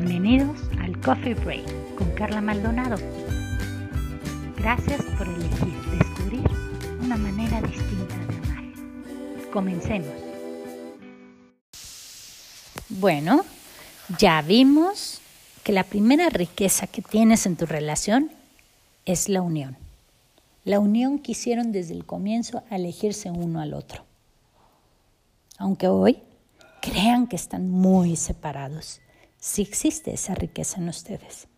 Bienvenidos al Coffee Break con Carla Maldonado. Gracias por elegir descubrir una manera distinta de amar. Comencemos. Bueno, ya vimos que la primera riqueza que tienes en tu relación es la unión. La unión que hicieron desde el comienzo a elegirse uno al otro. Aunque hoy crean que están muy separados, sí existe esa riqueza en ustedes.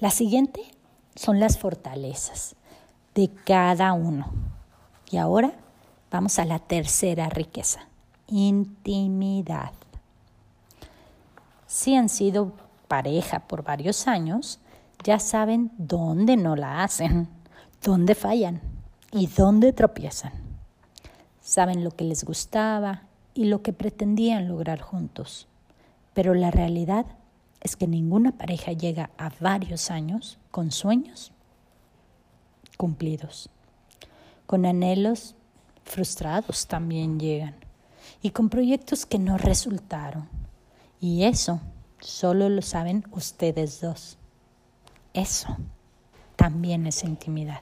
La siguiente son las fortalezas de cada uno. Y ahora vamos a la tercera riqueza, intimidad. Si han sido pareja por varios años, ya saben dónde no la hacen, dónde fallan y dónde tropiezan. Saben lo que les gustaba y lo que pretendían lograr juntos. Pero la realidad es que ninguna pareja llega a varios años con sueños cumplidos. Con anhelos frustrados también llegan y con proyectos que no resultaron. Y eso solo lo saben ustedes dos. Eso también es intimidad.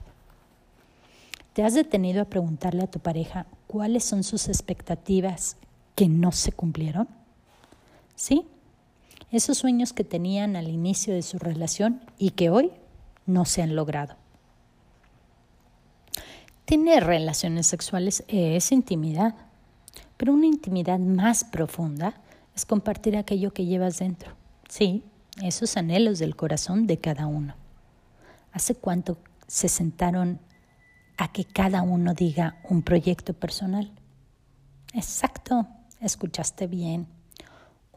¿Te has detenido a preguntarle a tu pareja cuáles son sus expectativas que no se cumplieron? ¿Sí? Esos sueños que tenían al inicio de su relación y que hoy no se han logrado. Tener relaciones sexuales es intimidad, pero una intimidad más profunda es compartir aquello que llevas dentro. Sí, esos anhelos del corazón de cada uno. ¿Hace cuánto se sentaron a que cada uno diga un proyecto personal? Exacto, escuchaste bien.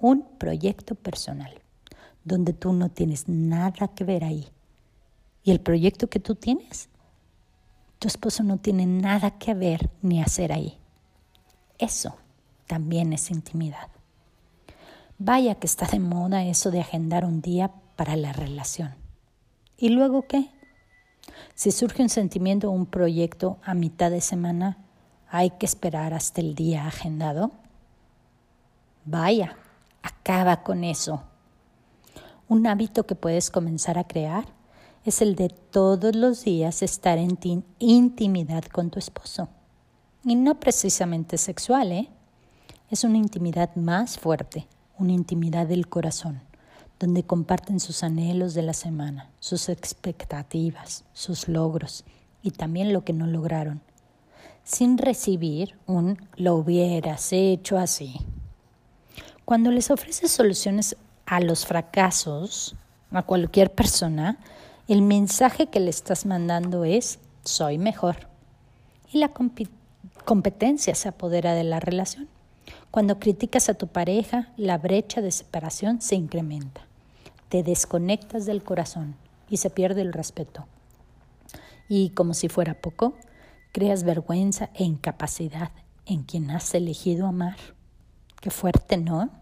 Un proyecto personal, donde tú no tienes nada que ver ahí. Y el proyecto que tú tienes, tu esposo no tiene nada que ver ni hacer ahí. Eso también es intimidad. Vaya que está de moda eso de agendar un día para la relación. ¿Y luego qué? Si surge un sentimiento o un proyecto a mitad de semana, ¿hay que esperar hasta el día agendado? Vaya, acaba con eso. Un hábito que puedes comenzar a crear es el de todos los días estar en intimidad con tu esposo. Y no precisamente sexual, ¿eh? Es una intimidad más fuerte, una intimidad del corazón donde comparten sus anhelos de la semana, sus expectativas, sus logros y también lo que no lograron, sin recibir un lo hubieras hecho así. Cuando les ofreces soluciones a los fracasos a cualquier persona, el mensaje que le estás mandando es soy mejor. Y la competencia se apodera de la relación. Cuando criticas a tu pareja, la brecha de separación se incrementa te desconectas del corazón y se pierde el respeto. Y como si fuera poco, creas vergüenza e incapacidad en quien has elegido amar. Qué fuerte, ¿no?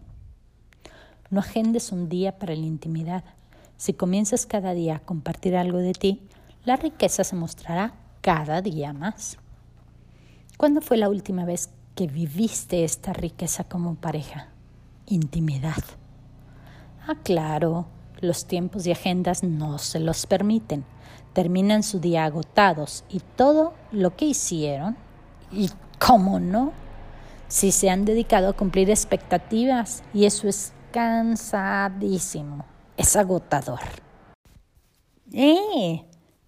No agendes un día para la intimidad. Si comienzas cada día a compartir algo de ti, la riqueza se mostrará cada día más. ¿Cuándo fue la última vez que viviste esta riqueza como pareja? Intimidad. Ah, claro, los tiempos y agendas no se los permiten. Terminan su día agotados y todo lo que hicieron, y cómo no, si se han dedicado a cumplir expectativas y eso es cansadísimo, es agotador. ¡Eh!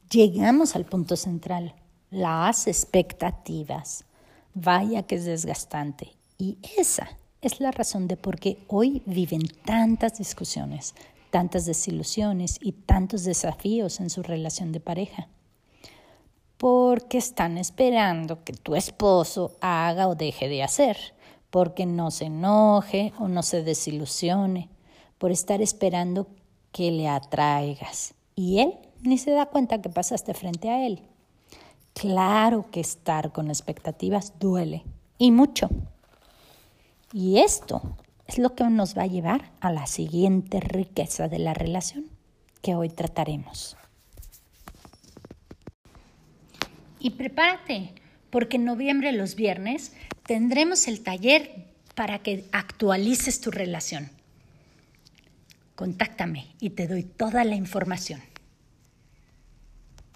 Llegamos al punto central, las expectativas. Vaya que es desgastante. Y esa es la razón de por qué hoy viven tantas discusiones, tantas desilusiones y tantos desafíos en su relación de pareja. Porque están esperando que tu esposo haga o deje de hacer, porque no se enoje o no se desilusione, por estar esperando que le atraigas. Y él ni se da cuenta que pasaste frente a él. Claro que estar con expectativas duele y mucho. Y esto es lo que nos va a llevar a la siguiente riqueza de la relación que hoy trataremos. Y prepárate, porque en noviembre los viernes tendremos el taller para que actualices tu relación. Contáctame y te doy toda la información.